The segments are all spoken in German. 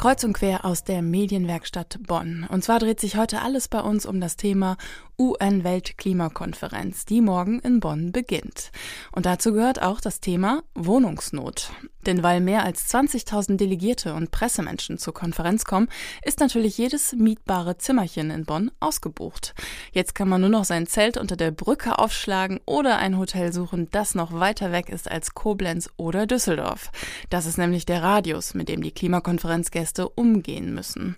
Kreuz und quer aus der Medienwerkstatt Bonn. Und zwar dreht sich heute alles bei uns um das Thema UN-Weltklimakonferenz, die morgen in Bonn beginnt. Und dazu gehört auch das Thema Wohnungsnot. Denn weil mehr als 20.000 Delegierte und Pressemenschen zur Konferenz kommen, ist natürlich jedes mietbare Zimmerchen in Bonn ausgebucht. Jetzt kann man nur noch sein Zelt unter der Brücke aufschlagen oder ein Hotel suchen, das noch weiter weg ist als Koblenz oder Düsseldorf. Das ist nämlich der Radius, mit dem die Klimakonferenzgäste umgehen müssen.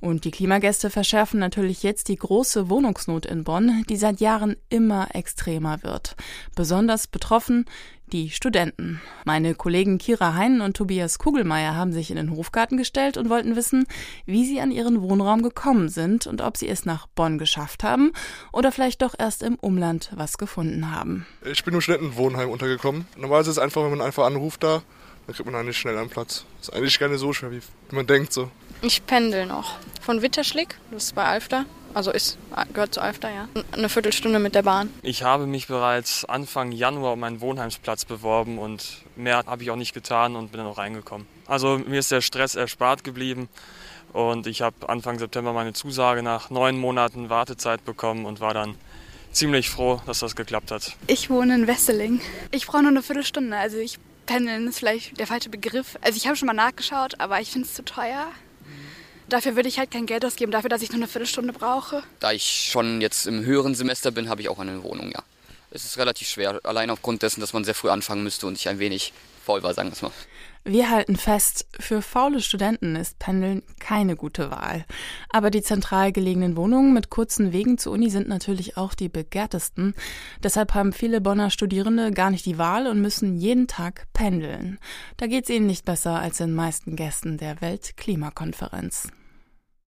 Und die Klimagäste verschärfen natürlich jetzt die große Wohnungsnot in Bonn, die seit Jahren immer extremer wird. Besonders betroffen die Studenten. Meine Kollegen Kira Heinen und Tobias Kugelmeier haben sich in den Hofgarten gestellt und wollten wissen, wie sie an ihren Wohnraum gekommen sind und ob sie es nach Bonn geschafft haben oder vielleicht doch erst im Umland was gefunden haben. Ich bin im Studentenwohnheim untergekommen. Normalerweise ist es einfach, wenn man einfach anruft da, dann kriegt man eigentlich schnell einen Platz. Ist eigentlich gar nicht so schwer, wie man denkt so. Ich pendel noch. Von Witterschlick, das ist bei Alfter, also ist, gehört zu Alfter, ja. Eine Viertelstunde mit der Bahn. Ich habe mich bereits Anfang Januar um meinen Wohnheimsplatz beworben und mehr habe ich auch nicht getan und bin dann auch reingekommen. Also mir ist der Stress erspart geblieben und ich habe Anfang September meine Zusage nach neun Monaten Wartezeit bekommen und war dann ziemlich froh, dass das geklappt hat. Ich wohne in Wesseling. Ich brauche nur eine Viertelstunde, also ich pendeln ist vielleicht der falsche Begriff. Also ich habe schon mal nachgeschaut, aber ich finde es zu teuer. Dafür würde ich halt kein Geld ausgeben, dafür, dass ich nur eine Viertelstunde brauche. Da ich schon jetzt im höheren Semester bin, habe ich auch eine Wohnung, ja. Es ist relativ schwer, allein aufgrund dessen, dass man sehr früh anfangen müsste und ich ein wenig faul war, sagen wir es mal. Wir halten fest, für faule Studenten ist Pendeln keine gute Wahl. Aber die zentral gelegenen Wohnungen mit kurzen Wegen zur Uni sind natürlich auch die begehrtesten. Deshalb haben viele Bonner Studierende gar nicht die Wahl und müssen jeden Tag pendeln. Da geht's ihnen nicht besser als den meisten Gästen der Weltklimakonferenz.